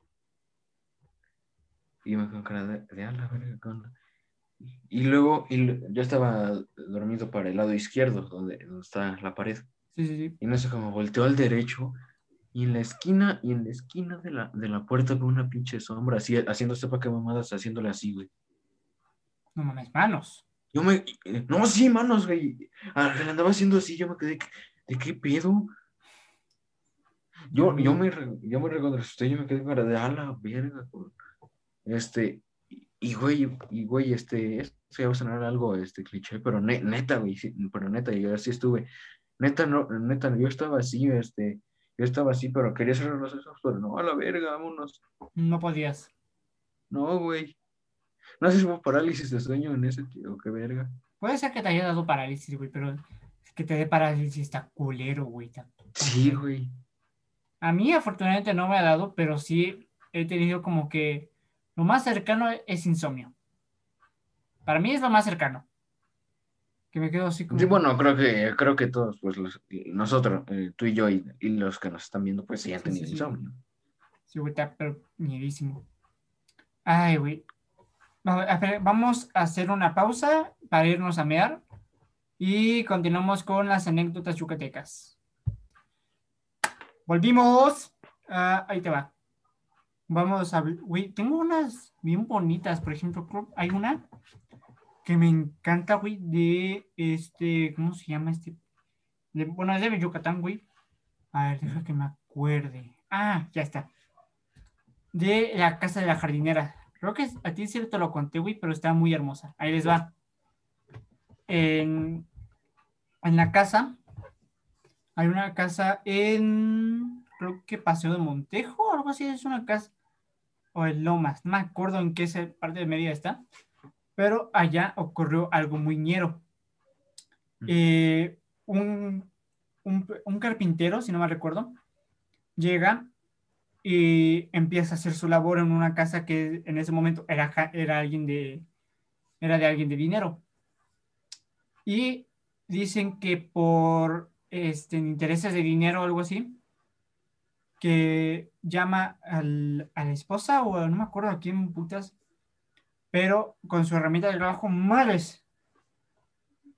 y me con cara de, de "A la verga, ¿qué onda?". Y luego, y yo estaba dormido para el lado izquierdo, donde, donde está la pared, Sí, sí, sí. y no sé cómo volteó al derecho, y en la esquina, y en la esquina de la, de la puerta veo una pinche sombra, así, haciendo sepa qué mamadas, haciéndole así, güey. No mames, manos. Yo me. eh, No, sí, manos, güey. Ah, Le andaba haciendo así, yo me quedé. ¿De qué pedo? Yo, yo me, yo me recontrasusté, yo me quedé cara de a la verga, güey". Este. y- güey, y, güey, este. Esto ya va a sonar algo, este, cliché, pero ne- neta, güey, sí, pero neta, yo así estuve. Neta, no, neta, yo estaba así, este. Yo estaba así, pero quería cerrar los ojos, pero no, a la verga, vámonos. No podías. No, güey. No sé si fue parálisis de sueño en ese tío, qué verga. Puede ser que te haya dado parálisis, güey, pero que te dé parálisis está culero, güey. Sí, güey. A mí, afortunadamente, no me ha dado, pero sí he tenido como que lo más cercano es insomnio. Para mí es lo más cercano. Que me quedo así como. Sí, bueno, creo que, creo que todos, pues los- nosotros, eh, tú y yo y, y los que nos están viendo, pues sí han tenido sí, sí. insomnio. Sí, güey, está pero miedísimo. Ay, güey. Vamos a hacer una pausa para irnos a mear y continuamos con las anécdotas yucatecas. Volvimos. Ah, ahí te va. Vamos a. Güey, tengo unas bien bonitas. Por ejemplo, hay una que me encanta, güey, de este. ¿Cómo se llama este? Bueno, es de Yucatán, güey. A ver, deja que me acuerde. Ah, ya está. De la casa de la jardinera. Creo que a ti sí te lo conté, güey, pero está muy hermosa. Ahí les va. En, en la casa, hay una casa en, creo que Paseo de Montejo, o algo así, es una casa, o en Lomas, no me acuerdo en qué parte de Mérida está, pero allá ocurrió algo muy ñero. Eh, un, un, un carpintero, si no me recuerdo, llega y empieza a hacer su labor en una casa que en ese momento era, era alguien de era de alguien de dinero. Y dicen que por este, intereses de dinero o algo así, que llama al- a la esposa o no me acuerdo a quién putas, pero con su herramienta de trabajo, madres,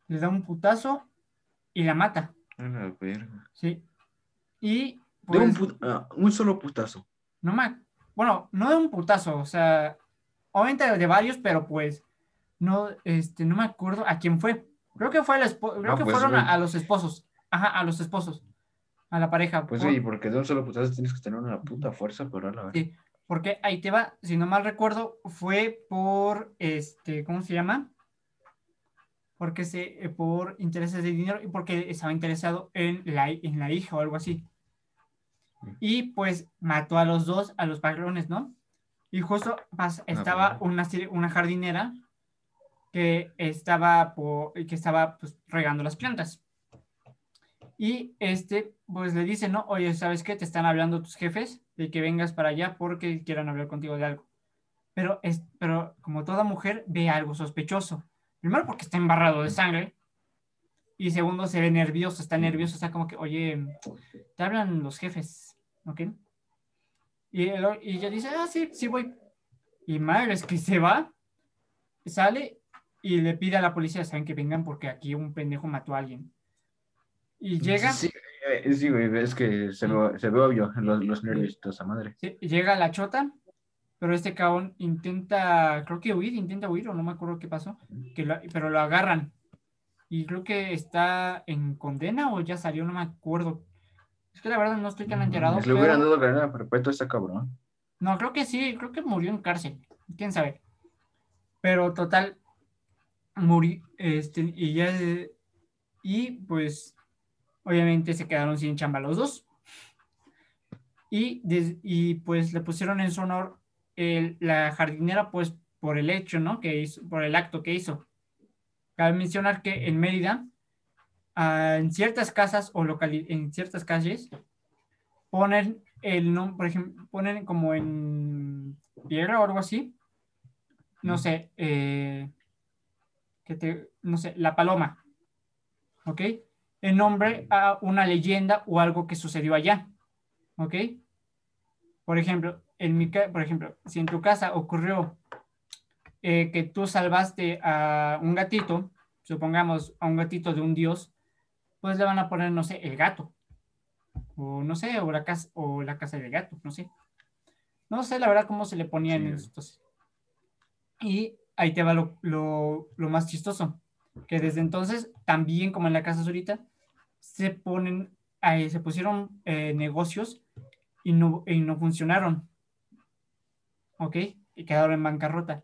le da un putazo y la mata, A la verga. ¿sí? Y De un, pues, put- ah, un solo putazo. no me, bueno, no de un putazo, o sea, obviamente de varios, pero pues no, este, no me acuerdo a quién fue. Creo que fue el creo Ah, que pues, fueron a, a los esposos. Ajá, a los esposos. a la pareja. Pues por- sí, porque de un solo putazo tienes que tener una puta fuerza para la Sí, porque ahí te va, si no mal recuerdo, fue por, este, ¿cómo se llama? Porque se, eh, por intereses de dinero y porque estaba interesado en la, en la hija o algo así. Y pues mató a los dos, a los patrones, ¿no? Y justo pas- estaba pues. una, una jardinera que estaba, po- que estaba pues, regando las plantas. Y este, pues le dice, ¿no? Oye, ¿sabes qué? Te están hablando tus jefes de que vengas para allá porque quieran hablar contigo de algo. Pero, es, pero como toda mujer, ve algo sospechoso. Primero porque está embarrado de sangre. Y segundo, se ve nervioso, está nervioso, está como que, oye, te hablan los jefes, ¿ok? Y, y ella dice, ah, sí, sí voy. Y madre, es que se va, sale y le pide a la policía, saben que vengan porque aquí un pendejo mató a alguien. Y llega, Sí, eh, sí, güey, es que se ve, se ve obvio los, los nervios toda esa madre. sí, llega la chota, pero este cabrón intenta, creo que huir, intenta huir, o no me acuerdo qué pasó, que lo- pero lo agarran. Y creo que está en condena o ya salió, no me acuerdo. Es que la verdad no estoy tan enterado. Si le hubieran dado cadena perpetua a este cabrón. No, creo que sí, creo que murió en cárcel, quién sabe. Pero total, murió, este, y ya, y pues, obviamente se quedaron sin chamba los dos. Y, des- y pues le pusieron en su honor el- la jardinera, pues por el hecho, ¿no? Que hizo, por el acto que hizo. Cabe mencionar que en Mérida, ah, en ciertas casas o locali- en ciertas calles, ponen el nombre, por ejemplo, ponen como en piedra o algo así, no sé, eh, que te, no sé, la paloma, ¿ok? En nombre a una leyenda o algo que sucedió allá, ¿ok? Por ejemplo, en mi, por ejemplo, si en tu casa ocurrió eh, que tú salvaste a un gatito, supongamos a un gatito de un dios, pues le van a poner, no sé, el gato, o no sé, o la casa, o la casa del gato, no sé. No sé la verdad cómo se le ponían Sí. estos. Y ahí te va lo, lo- lo más chistoso, que desde entonces, también como en la casa Zurita, se ponen, ahí se pusieron eh, negocios y no, y no funcionaron. ¿Ok? Y quedaron en bancarrota.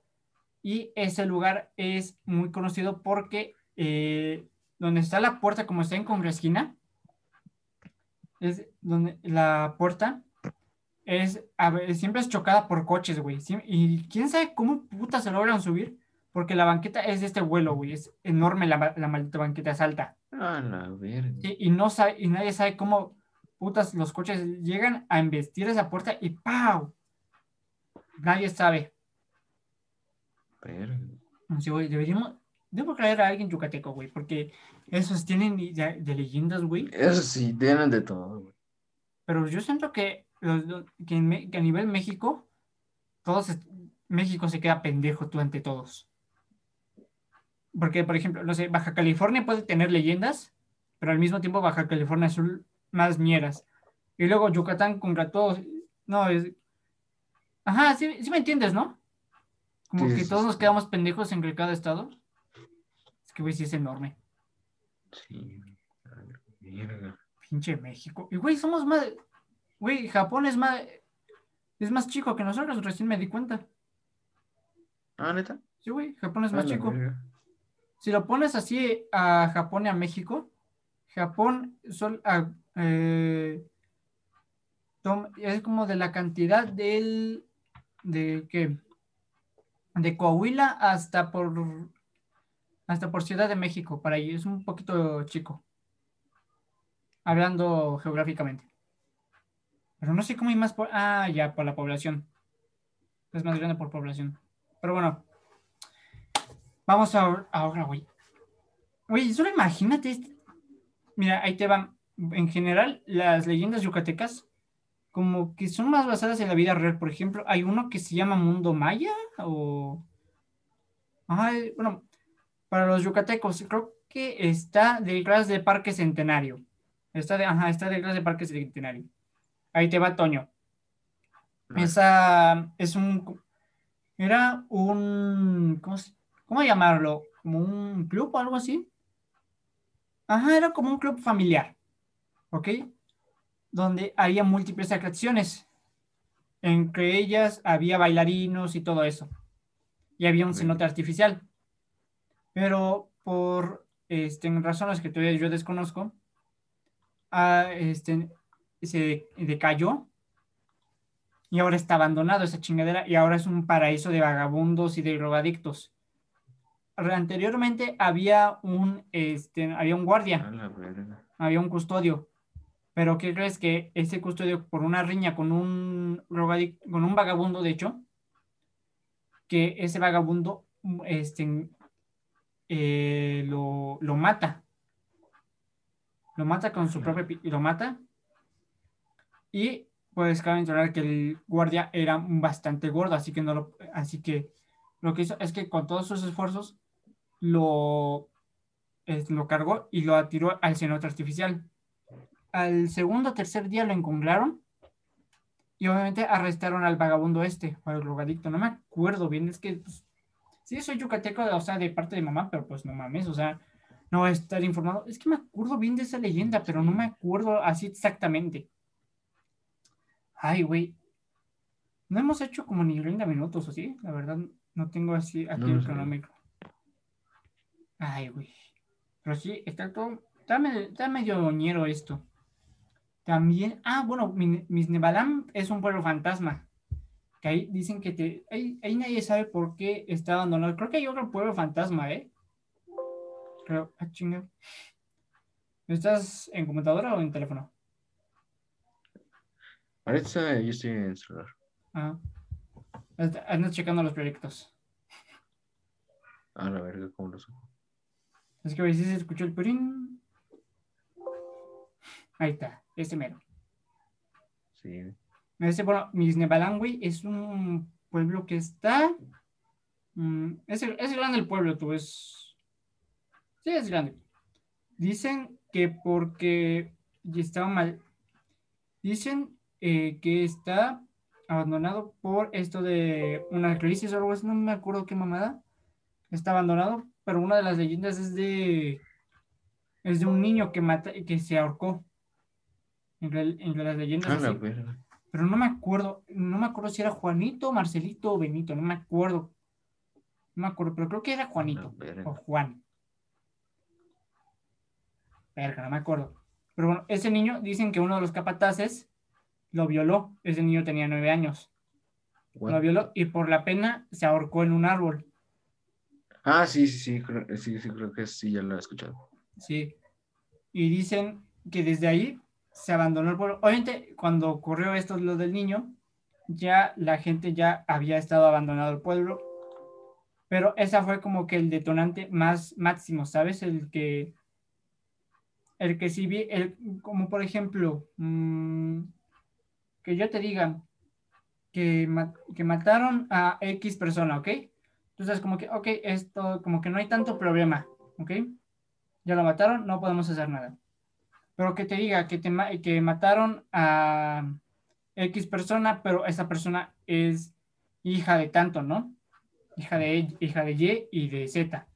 Y ese lugar es muy conocido porque eh, donde está la puerta, como está en Congresquina, es donde la puerta es, a ver, siempre es chocada por coches, güey. Y quién sabe cómo putas se logran subir, porque la banqueta es de este vuelo, güey. Es enorme la, la maldita banqueta, es alta. A la verga. Sí, y, no sabe, y nadie sabe cómo putas los coches llegan a embestir esa puerta y ¡pau! Nadie sabe. Verga. Sí, güey, deberíamos, debo traer a alguien yucateco, güey, porque esos tienen idea de leyendas, güey. Eso sí, tienen de todo, güey. Pero yo siento que, que, en que a nivel México, todos, México se queda pendejo tú ante todos. Porque, por ejemplo, no sé, Baja California puede tener leyendas, pero al mismo tiempo Baja California son más ñeras. Y luego Yucatán contra todos. No, es. Ajá, sí, sí me entiendes, ¿no? Como Sí, que todos nos quedamos pendejos en cada estado. Es que, güey, sí es enorme. Sí. A la verga. Pinche México. Y, güey, somos más. Güey, Japón es más. Es más chico que nosotros, recién me di cuenta. Ah, neta. Sí, güey, Japón es A más chico. Si lo pones así a Japón y a México, Japón a- eh, es como de la cantidad del. de qué? De Coahuila hasta por. hasta por Ciudad de México, para ahí. Es un poquito chico. Hablando geográficamente. Pero no sé cómo hay más por. Ah, ya, por la población. Es más grande por población. Pero bueno. Vamos a, ahora, güey. Güey, solo imagínate. este- Mira, ahí te van. En general, las leyendas yucatecas, como que son más basadas en la vida real. Por ejemplo, hay uno que se llama Mundo Maya o. Ay, bueno, para los yucatecos, creo que está detrás de Parque Centenario. Está, de, ajá, está detrás de Parque Centenario. Ahí te va Toño. Esa es un. Era un. ¿Cómo, cómo llamarlo? ¿Como un club o algo así? Ajá, era como un club familiar. ¿Ok? donde había múltiples atracciones. Entre ellas había bailarinos y todo eso. Y había un cenote artificial. Pero por este, razones que todavía yo desconozco, ah, este, se decayó y ahora está abandonado esa chingadera y ahora es un paraíso de vagabundos y de drogadictos. Anteriormente había un, este, había un guardia había un custodio. Pero ¿qué crees que ese custodio, por una riña con un, con un vagabundo, de hecho, que ese vagabundo este, eh, lo, lo mata? Lo mata con su propia... pi- Lo mata. Y pues cabe mencionar que el guardia era bastante gordo, así que no lo... Así que lo que hizo es que con todos sus esfuerzos lo, es- lo cargó y lo tiró al cenote artificial. Al segundo o tercer día lo encontraron y obviamente arrestaron al vagabundo este, o al drogadicto. No me acuerdo bien, es que pues, sí soy yucateco, o sea, de parte de mamá, pero pues no mames, o sea, no estar informado. Es que me acuerdo bien de esa leyenda, pero no me acuerdo así exactamente. Ay, güey. No hemos hecho como ni 30 minutos, ¿o sí? La verdad, no tengo así aquí No, el cronómetro. Ay, güey. Pero sí, está todo. Está, me- está medio ñero esto. También. Ah, bueno, Mi- Misnebalam es un pueblo fantasma. Que ahí dicen que te. Ahí, ahí nadie sabe por qué está abandonado. Creo que hay otro pueblo fantasma, ¿eh? Creo. Ah, chinga. ¿Estás en computadora o en teléfono? Ahorita yo estoy en celular. Ah. Está- Andas checando los proyectos. A la verga, ¿cómo lo supo? Es que a veces se escuchó el purín. Ahí está, este mero. Sí. Este, bueno, Misnebalangui es un pueblo que está. mm, es, es grande el pueblo, tú es. Sí, es grande. Dicen que porque estaba mal. Dicen eh, que está abandonado por esto de una crisis o algo así, no me acuerdo qué mamada. Está abandonado, pero una de las leyendas es de. Es de un niño que, mata, que se ahorcó. Entre, entre las leyendas. A la así verga. pero no me acuerdo, no me acuerdo si era Juanito, Marcelito o Benito, no me acuerdo. No me acuerdo, pero creo que era Juanito A la verga. o Juan. Verga, no me acuerdo. Pero bueno, ese niño, dicen que uno de los capataces lo violó. Ese niño tenía nueve años. Lo violó y por la pena se ahorcó en un árbol. Ah, sí, sí, sí, creo, sí, sí, creo que sí, ya lo he escuchado. Sí. Y dicen que desde ahí se abandonó el pueblo. Obviamente, cuando ocurrió esto, lo del niño, ya la gente ya había estado abandonado el pueblo. Pero esa fue como que el detonante más máximo, ¿sabes? El que. El que sí vi, el, como por ejemplo, mm, que yo te diga que, que mataron a X persona, ¿ok? Entonces, como que, ok, esto, como que no hay tanto problema, ¿ok? Ya lo mataron, no podemos hacer nada. Pero que te diga que, que mataron a X persona, pero esa persona es hija de tanto, ¿no? Hija de, hija de Y y de Z.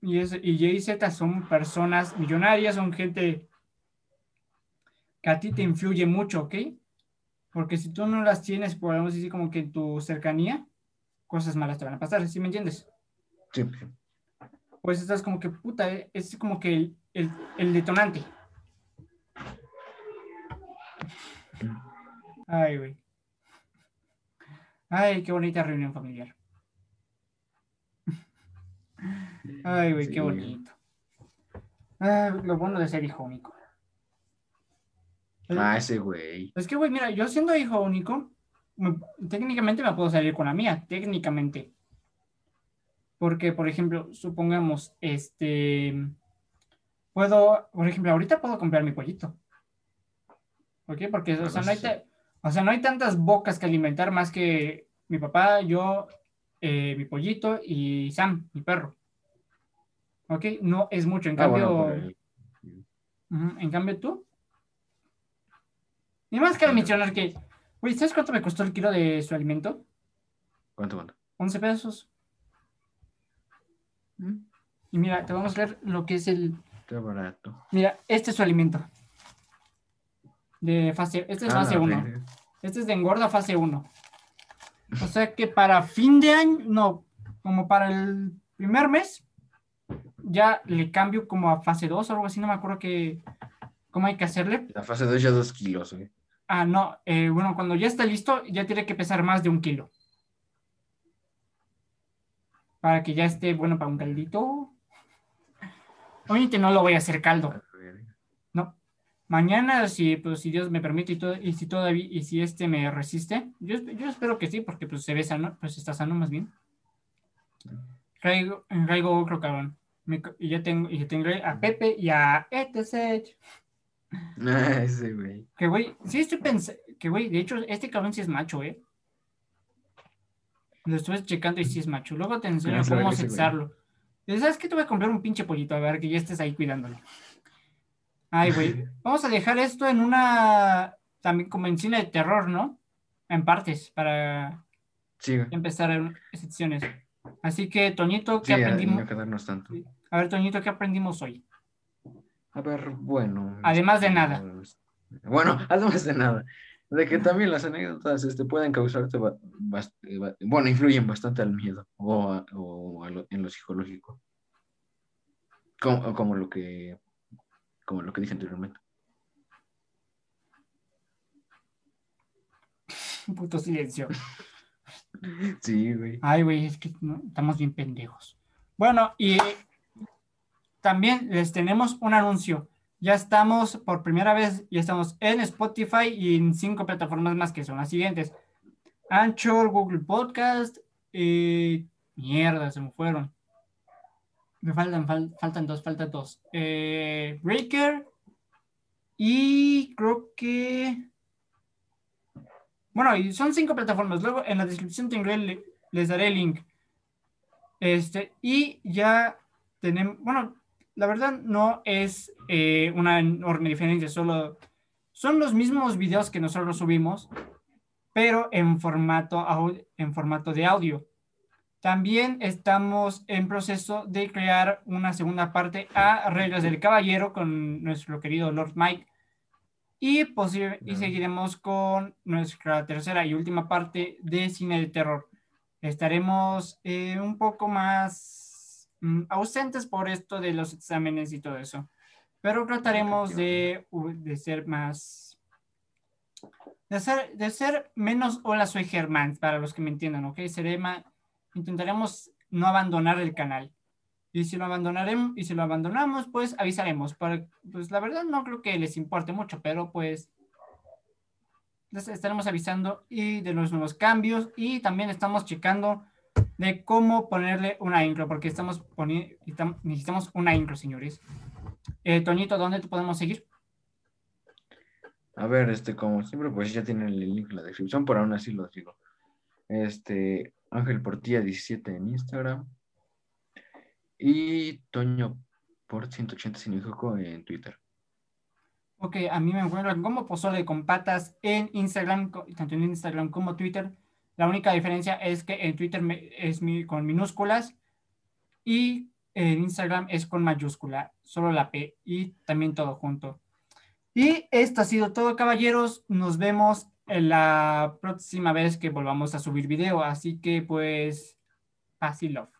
Y, es, y Y y Z son personas millonarias, son gente que a ti te influye mucho, ¿ok? Porque si tú no las tienes, podemos decir como que en tu cercanía, cosas malas te van a pasar, ¿sí me entiendes? Sí. pues estás como que puta, eh, es como que el, el, el detonante. Ay, güey. Ay, qué bonita reunión familiar. Ay, güey, qué bonito. Ah, lo bueno de ser hijo único. Ah, ese güey. Es que, güey, mira, yo siendo hijo único, me- técnicamente me puedo salir con la mía, técnicamente. Porque, por ejemplo, supongamos, este, puedo, por ejemplo, ahorita puedo comprar mi pollito. ¿Por qué? Porque, o sea, no hay, ta- o sea, no hay tantas bocas que alimentar más que mi papá, yo, eh, mi pollito y Sam, mi perro. ¿Ok? No es mucho. En Ah, cambio, bueno, En cambio, tú. Y más cabe mencionar que, güey, ¿sabes cuánto me costó el kilo de su alimento? ¿Cuánto, cuánto? 11 pesos. ¿Mm? Y mira, te vamos a ver lo que es el. Está barato. Mira, este es su alimento. De fase, este es Ah, fase la 1. verga. Este es de engorda fase 1. O sea que para fin de año, no, como para el primer mes, ya le cambio como a fase 2 o algo así, no me acuerdo que, cómo hay que hacerle. La fase 2 ya 2 kilos, güey. Ah, no, eh, bueno, cuando ya está listo, ya tiene que pesar más de un kilo. Para que ya esté bueno para un caldito. Obviamente no lo voy a hacer caldo. No. Mañana, si, pues, si Dios me permite y, todo, y si todavía, y si este me resiste, yo, yo espero que sí, porque pues se ve sano, pues está sano más bien. Traigo, traigo otro cabrón. Y ya tengo, y ya tengo a Pepe y a ETC. [LAUGHS] Ah, ese, güey. Que güey, sí estoy pensando, que güey, de hecho, este cabrón sí es macho, eh. Lo estuve checando y sí es macho. Luego te enseño Ah, cómo sexarlo. ¿Sabes qué? Te voy a comprar un pinche pollito, a ver que ya estés ahí cuidándolo. Ay, güey. [LAUGHS] Vamos a dejar esto en una, también como en cine de terror, ¿no? En partes, para Sí, empezar en secciones. Así que, Toñito, ¿qué Sí, aprendimos? no quedarnos tanto. A ver, Toñito, ¿qué aprendimos hoy? A ver, bueno. Además de este, nada. Bueno, [LAUGHS] además de nada. De que también las anécdotas este, pueden causarte, eh, bueno, influyen bastante al miedo o, a- o a lo- en lo psicológico. Como, como lo que como lo que dije anteriormente. [LAUGHS] Puto silencio. [LAUGHS] Sí, güey. Ay, güey, es que no, estamos bien pendejos. Bueno, y también les tenemos un anuncio. Ya estamos por primera vez, ya estamos en Spotify y en cinco plataformas más que son las siguientes. Anchor, Google Podcast, eh, mierda, se me fueron. Me faltan, fal- faltan dos, faltan dos. Eh, Breaker y creo que... Bueno, y son cinco plataformas. Luego en la descripción tendré les daré el link. Este, y ya tenemos, bueno, la verdad no es eh, una enorme diferencia, solo son los mismos videos que nosotros subimos, pero en formato, en formato de audio. También estamos en proceso de crear una segunda parte a Reglas del Caballero con nuestro querido Lord Mike. Y, posi- y seguiremos con nuestra tercera y última parte de cine de terror. Estaremos eh, un poco más ausentes por esto de los exámenes y todo eso. Pero trataremos de, de ser más... De ser, de ser menos hola soy Germán, para los que me entiendan, ¿ok? Seré ma- intentaremos no abandonar el canal. Y si lo abandonaremos, y si lo abandonamos, pues avisaremos. Para- pues la verdad no creo que les importe mucho, pero pues estaremos avisando y de los nuevos cambios y también estamos checando de cómo ponerle una intro, porque estamos poniendo, necesitamos una intro, señores. Eh, Toñito, ¿dónde te podemos seguir? A ver, este, como siempre, pues ya tienen el link en la descripción, pero aún así lo digo. Este, Ángel Portilla 17 en Instagram. Y Toño por 180 sin hijo en Twitter. Ok, a mí me encuentran como Pozole con Patas en Instagram, tanto en Instagram como Twitter. La única diferencia es que en Twitter es con minúsculas y en Instagram es con mayúscula, solo la P y también todo junto. Y esto ha sido todo, caballeros. Nos vemos en la próxima vez que volvamos a subir video. Así que pues, y love.